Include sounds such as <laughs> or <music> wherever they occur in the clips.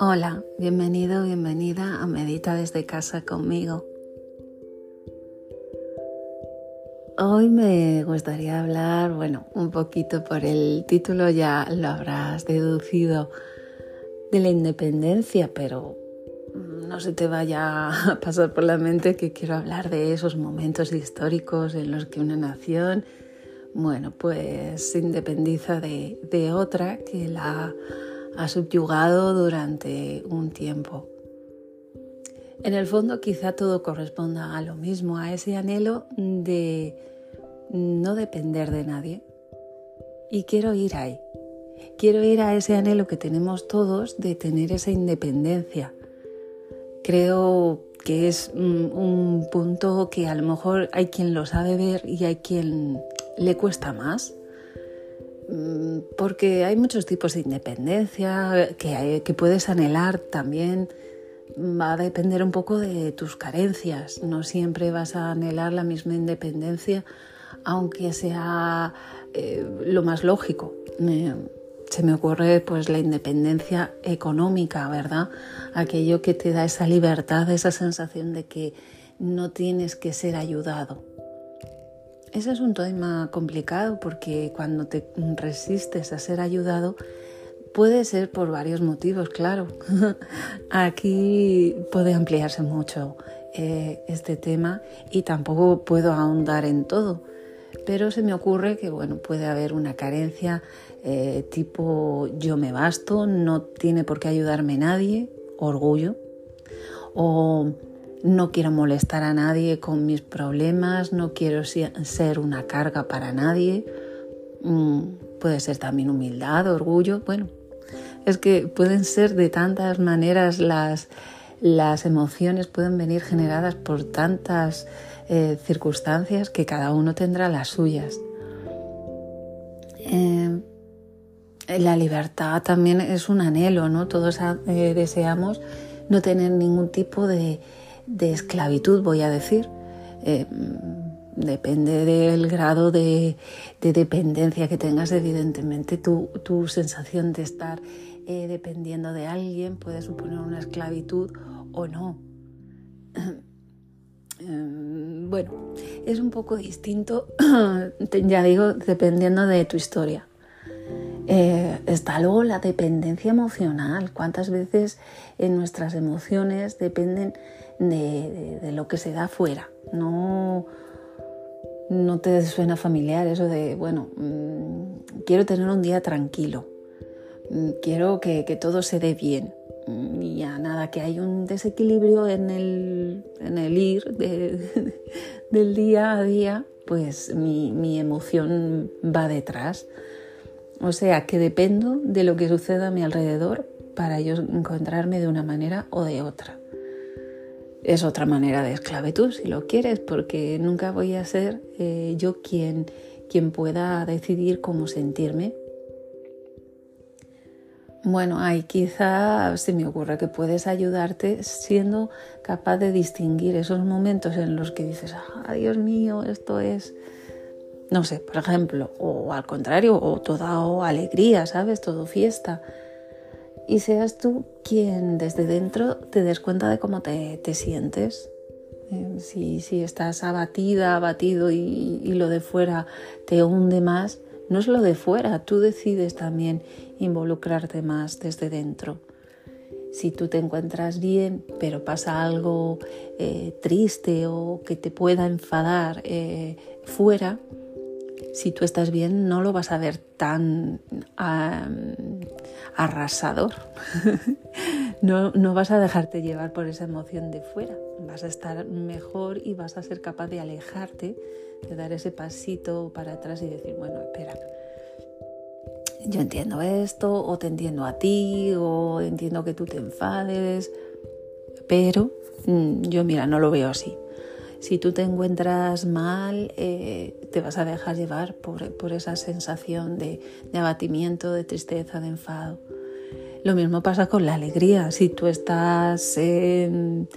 Hola, bienvenido, bienvenida a Medita desde casa conmigo. Hoy me gustaría hablar, bueno, un poquito por el título ya lo habrás deducido de la independencia, pero no se te vaya a pasar por la mente que quiero hablar de esos momentos históricos en los que una nación, bueno, pues se independiza de, de otra que la ha subyugado durante un tiempo. En el fondo quizá todo corresponda a lo mismo, a ese anhelo de no depender de nadie. Y quiero ir ahí. Quiero ir a ese anhelo que tenemos todos de tener esa independencia. Creo que es un punto que a lo mejor hay quien lo sabe ver y hay quien le cuesta más. Mm, porque hay muchos tipos de independencia que, puedes anhelar también. Va a depender un poco de tus carencias. No siempre vas a anhelar la misma independencia, aunque sea eh, lo más lógico. se me ocurre pues la independencia económica, ¿verdad? Aquello que te da esa libertad, esa sensación de que no tienes que ser ayudado. Ese es un tema complicado porque cuando te resistes a ser ayudado, puede ser por varios motivos, claro. <laughs> Aquí puede ampliarse mucho eh, este tema y tampoco puedo ahondar en todo, pero se me ocurre que bueno, puede haber una carencia eh, tipo yo me basto, no tiene por qué ayudarme nadie, orgullo, o no quiero molestar a nadie con mis problemas, no quiero ser una carga para nadie. Mm, puede ser también humildad, orgullo. Bueno, es que pueden ser de tantas maneras las, las emociones, pueden venir generadas por tantas eh, circunstancias que cada uno tendrá las suyas. Eh, la libertad también es un anhelo, ¿no? Todos eh, deseamos no tener ningún tipo de, de esclavitud, voy a decir. Eh, depende del grado de, dependencia que tengas, evidentemente tu, tu sensación de estar eh, dependiendo de alguien puede suponer una esclavitud o no. Em, <clears throat> bueno, es un poco distinto, <clears throat> ya digo, dependiendo de tu historia. Eh, está luego la dependencia emocional. ¿Cuántas veces en nuestras emociones dependen de, lo que se da afuera. No, no te suena familiar eso de, bueno, mm, quiero tener un día tranquilo, mm, quiero que, todo se dé bien. Mm, y ya nada, que hay un desequilibrio en el, en el ir <laughs> del día a día, pues mi, mi emoción va detrás. O sea que dependo de lo que suceda a mi alrededor para yo encontrarme de una manera o de otra es otra manera de esclavitud, si lo quieres, porque nunca voy a ser eh, yo quien, quien pueda decidir cómo sentirme. Bueno, ahí quizá se me ocurre que puedes ayudarte siendo capaz de distinguir esos momentos en los que dices, ah, Dios mío, esto es, no sé, por ejemplo, o al contrario, o toda alegría, ¿sabes? Todo fiesta y seas tú quien desde dentro te des cuenta de cómo te, sientes. Eh, si, estás abatida, abatido y, lo de fuera te hunde más, no es lo de fuera, tú decides también involucrarte más desde dentro. Si tú te encuentras bien, pero pasa algo eh, triste o que te pueda enfadar eh, fuera, si tú estás bien no lo vas a ver tan arrasador. <laughs> no, no vas a dejarte llevar por esa emoción de fuera. Vas a estar mejor y vas a ser capaz de alejarte, de dar ese pasito para atrás y decir, bueno, espera, yo entiendo esto, o te entiendo a ti, o entiendo que tú te enfades, pero mm, yo mira, no lo veo así. Si tú te encuentras mal, eh, te vas a dejar llevar por, esa sensación de, abatimiento, de tristeza, de enfado. Lo mismo pasa con la alegría. Si tú estás en,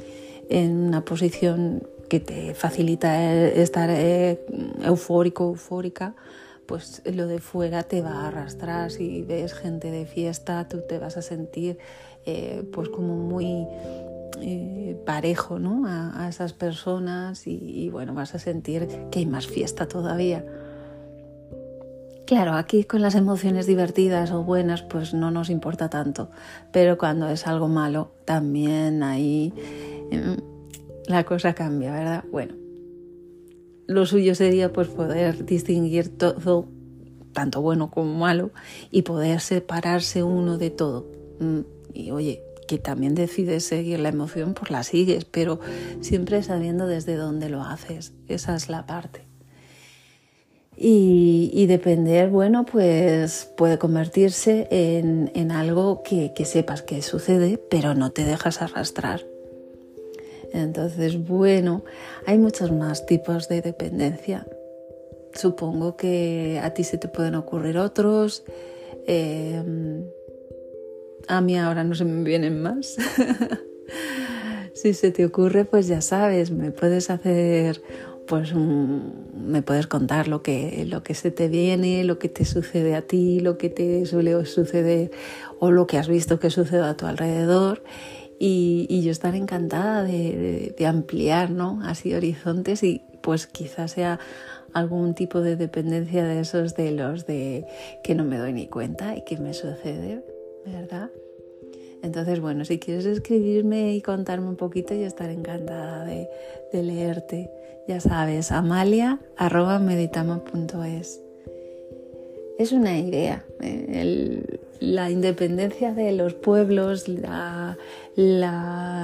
una posición que te facilita estar eh, eufórico, eufórica, pues lo de fuera te va a arrastrar. Si ves gente de fiesta, tú te vas a sentir eh, pues como muy eh, parejo ¿no? a, esas personas y, bueno, vas a sentir que hay más fiesta todavía. Claro, aquí con las emociones divertidas o buenas pues no nos importa tanto, pero cuando es algo malo también ahí em, la cosa cambia, ¿verdad? Bueno, lo suyo sería pues poder distinguir todo, tanto bueno como malo, y poder separarse uno de todo. Mm, y oye, que también decides seguir la emoción, pues la sigues, pero siempre sabiendo desde dónde lo haces. Esa es la parte. Y, depender, bueno, pues puede convertirse en, algo que, que, sepas que sucede, pero no te dejas arrastrar. Entonces, bueno, hay muchos más tipos de dependencia. Supongo que a ti se te pueden ocurrir otros. Eh, a mí ahora no se me vienen más. <laughs> si se te ocurre, pues ya sabes, me puedes hacer, pues me puedes contar lo que, lo que se te viene, lo que te sucede a ti, lo que te suele suceder o lo que has visto que sucede a tu alrededor. Y, yo estaré encantada de, de, ampliar, ¿no? Así horizontes y pues quizás sea algún tipo de dependencia de esos de los de que no me doy ni cuenta y que me sucede, ¿verdad? Entonces, bueno, si quieres escribirme y contarme un poquito, yo estaré encantada de, leerte. Ya sabes, amalia.meditama.es. Es una idea. ¿eh? la independencia de los pueblos, la,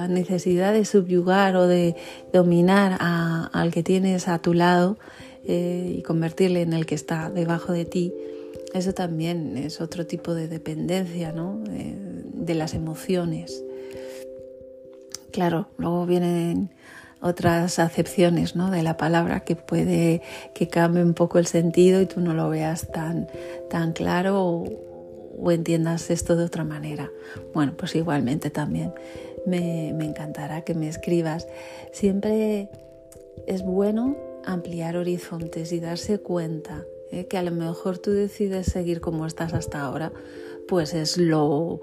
necesidad de subyugar o de dominar al que tienes a tu lado eh, y convertirle en el que está debajo de ti, eso también es otro tipo de dependencia, ¿no? de las emociones. Claro, luego vienen otras acepciones ¿no? de la palabra que puede que cambie un poco el sentido y tú no lo veas tan, tan claro o, entiendas esto de otra manera. Bueno, pues igualmente también me, encantará que me escribas. Siempre es bueno ampliar horizontes y darse cuenta ¿eh? que a lo mejor tú decides seguir como estás hasta ahora, pues es lo,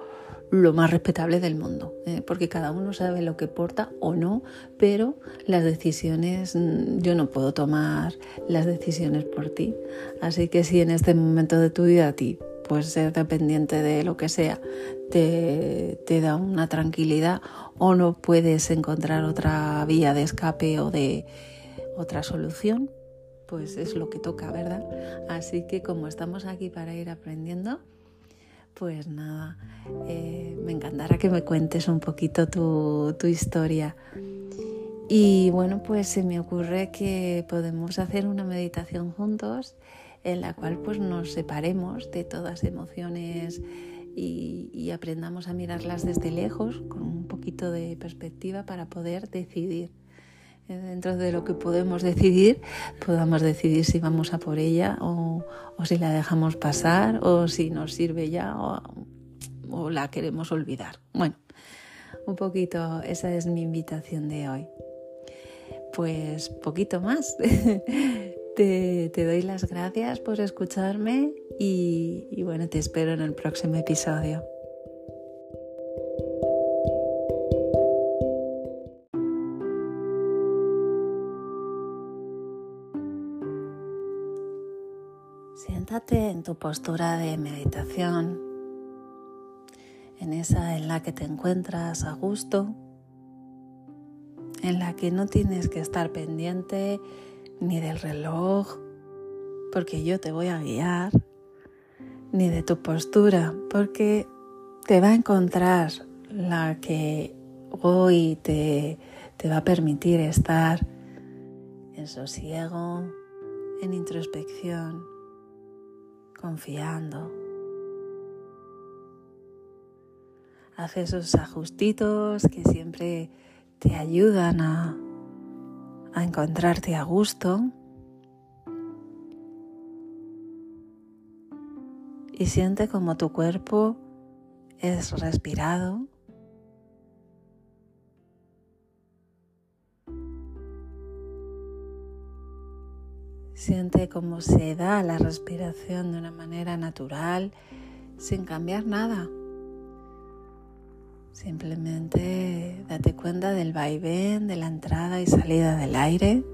lo más respetable del mundo, ¿eh? porque cada uno sabe lo que porta o no, pero las decisiones, mm, yo no puedo tomar las decisiones por ti. Así que si en este momento de tu vida a ti, pues ser dependiente de lo que sea, te, te da una tranquilidad o no puedes encontrar otra vía de escape o de otra solución, pues es lo que toca, ¿verdad? Así que como estamos aquí para ir aprendiendo, pues nada, eh, me encantará que me cuentes un poquito tu, historia. Y bueno, pues se me ocurre que podemos hacer una meditación juntos en la cual pues nos separemos de todas emociones y, aprendamos a mirarlas desde lejos con un poquito de perspectiva para poder decidir. Eh, dentro de lo que podemos decidir, podamos decidir si vamos a por ella o, si la dejamos pasar o si nos sirve ya o, la queremos olvidar. Bueno, un poquito, esa es mi invitación de hoy. Pues poquito más. <laughs> te, doy las gracias por escucharme y bueno, te espero en el próximo episodio. En tu postura de meditación, en esa en la que te encuentras a gusto, en la que no tienes que estar pendiente ni del reloj, porque yo te voy a guiar, ni de tu postura, porque te va a encontrar la que hoy te, te va a permitir estar en sosiego, en introspección confiando. Haz esos ajustitos que siempre te ayudan a, a encontrarte a gusto. Y siente como tu cuerpo es respirado. Siente cómo se da la respiración de una manera natural, sin cambiar nada. Simplemente date cuenta del vaivén, de la entrada y salida del aire.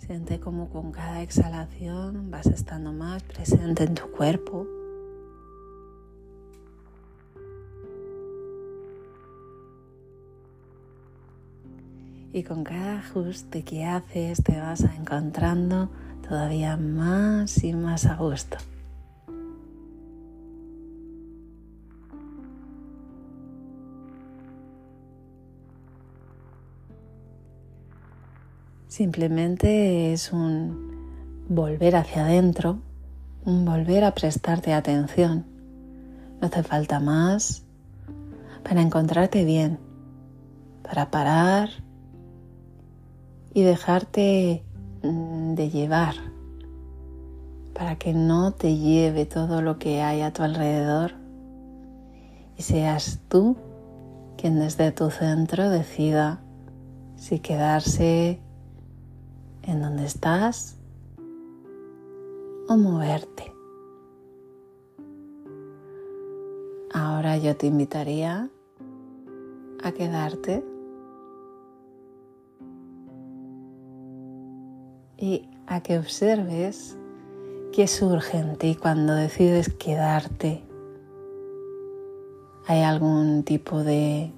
Siente como con cada exhalación vas estando más presente en tu cuerpo. Y con cada ajuste que haces te vas encontrando todavía más y más a gusto. Simplemente es un volver hacia adentro, un volver a prestarte atención. No hace falta más para encontrarte bien, para parar y dejarte mm, de llevar, para que no te lleve todo lo que hay a tu alrededor y seas tú quien desde tu centro decida si quedarse en donde estás o moverte. Ahora yo te invitaría a quedarte y a que observes qué surge en ti cuando decides quedarte. ¿Hay algún tipo de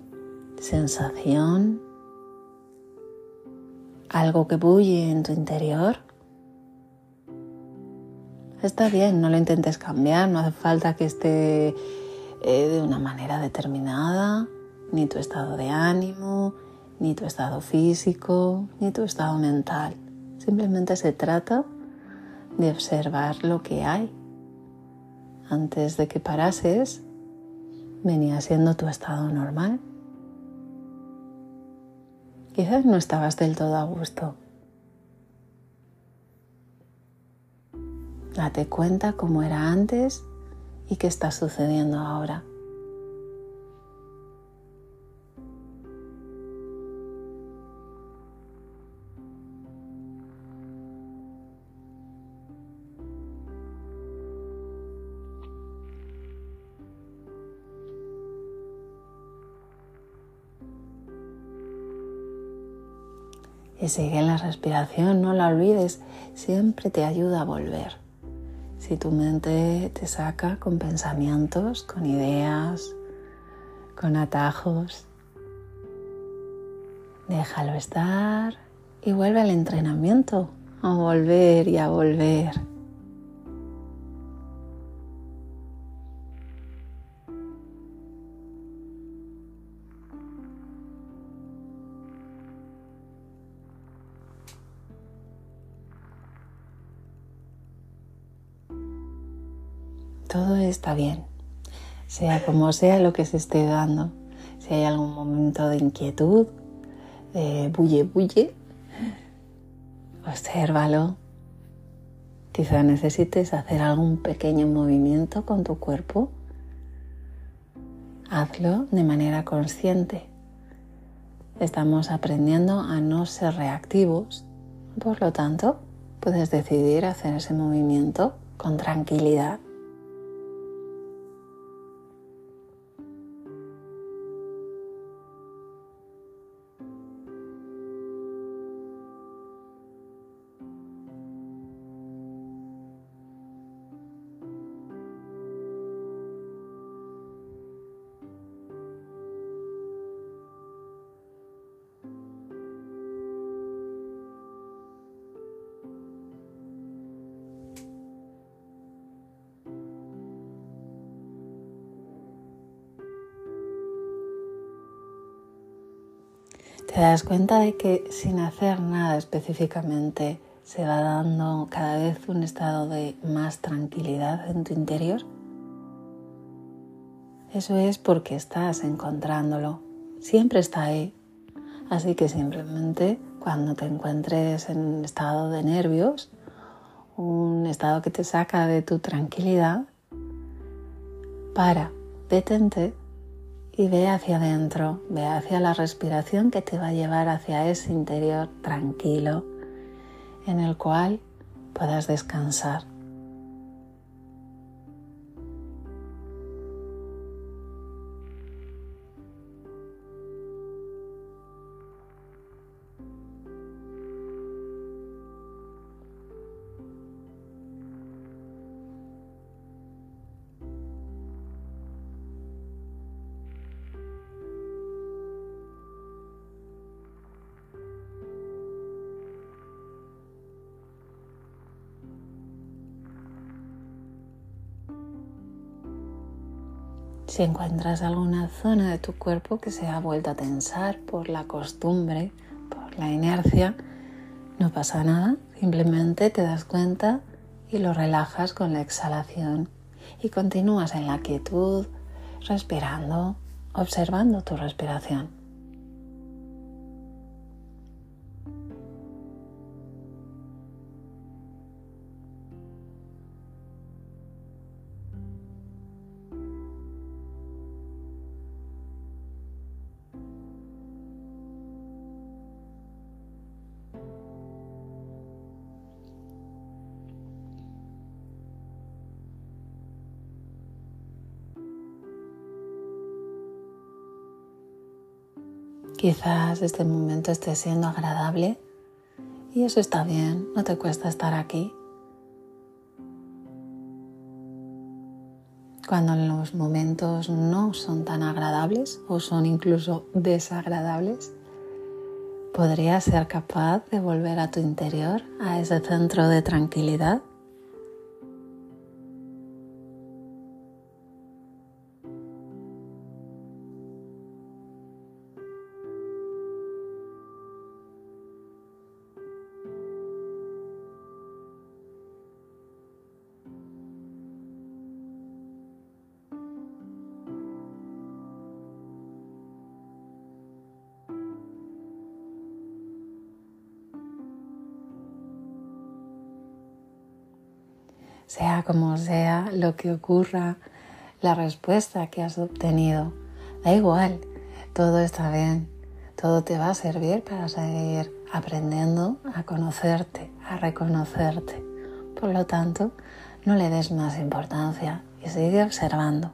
sensación? Algo que bulle en tu interior. Está bien, no lo intentes cambiar, no hace falta que esté eh, de una manera determinada, ni tu estado de ánimo, ni tu estado físico, ni tu estado mental. Simplemente se trata de observar lo que hay. Antes de que parases, venía siendo tu estado normal. Quizás no estabas del todo a gusto. Date cuenta cómo era antes y qué está sucediendo ahora. Y sigue la respiración, no la olvides, siempre te ayuda a volver. Si tu mente te saca con pensamientos, con ideas, con atajos, déjalo estar y vuelve al entrenamiento, a volver y a volver. Todo está bien, sea como sea lo que se esté dando. Si hay algún momento de inquietud, de bulle bulle, obsérvalo. Quizá necesites hacer algún pequeño movimiento con tu cuerpo. Hazlo de manera consciente. Estamos aprendiendo a no ser reactivos, por lo tanto, puedes decidir hacer ese movimiento con tranquilidad. Te das cuenta de que sin hacer nada específicamente se va dando cada vez un estado de más tranquilidad en tu interior. Eso es porque estás encontrándolo. Siempre está ahí. Así que simplemente cuando te encuentres en estado de nervios un estado que te saca de tu tranquilidad, para, detente y ve hacia adentro, ve hacia la respiración que te va a llevar hacia ese interior tranquilo en el cual puedas descansar. Si encuentras alguna zona de tu cuerpo que se ha vuelto a tensar por la costumbre, por la inercia, no pasa nada, simplemente te das cuenta y lo relajas con la exhalación y continúas en la quietud, respirando, observando tu respiración. Quizás este momento esté siendo agradable y eso está bien, no te cuesta estar aquí. Cuando los momentos no son tan agradables o son incluso desagradables, podrías ser capaz de volver a tu interior, a ese centro de tranquilidad sea como sea lo que ocurra, la respuesta que has obtenido, da igual, todo está bien, todo te va a servir para seguir aprendiendo a conocerte, a reconocerte. Por lo tanto, no le des más importancia y sigue observando.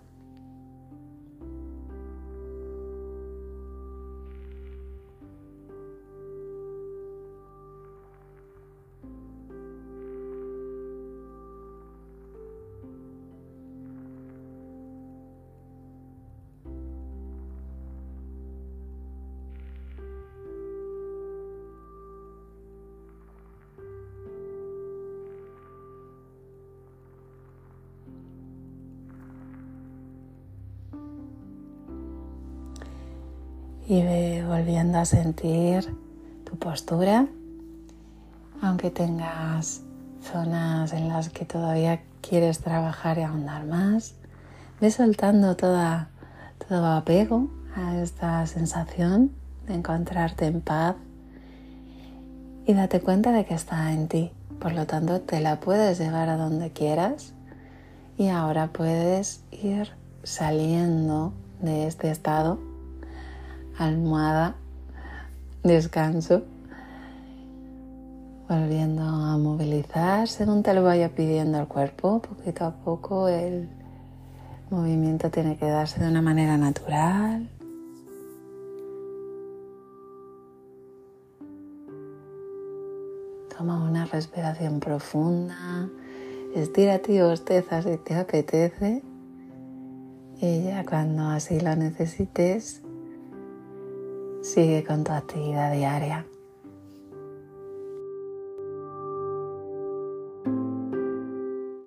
Y ve volviendo a sentir tu postura, aunque tengas zonas en las que todavía quieres trabajar y ahondar más, ve soltando toda, todo apego a esta sensación de encontrarte en paz y date cuenta de que está en ti. Por lo tanto, te la puedes llevar a donde quieras y ahora puedes ir saliendo de este estado almohada, descanso, volviendo a movilizar según te lo vaya pidiendo el cuerpo, poquito a poco el movimiento tiene que darse de una manera natural. Toma una respiración profunda, estírate y bosteza si te apetece. Y ya cuando así lo necesites, Sigue con tu actividad diaria.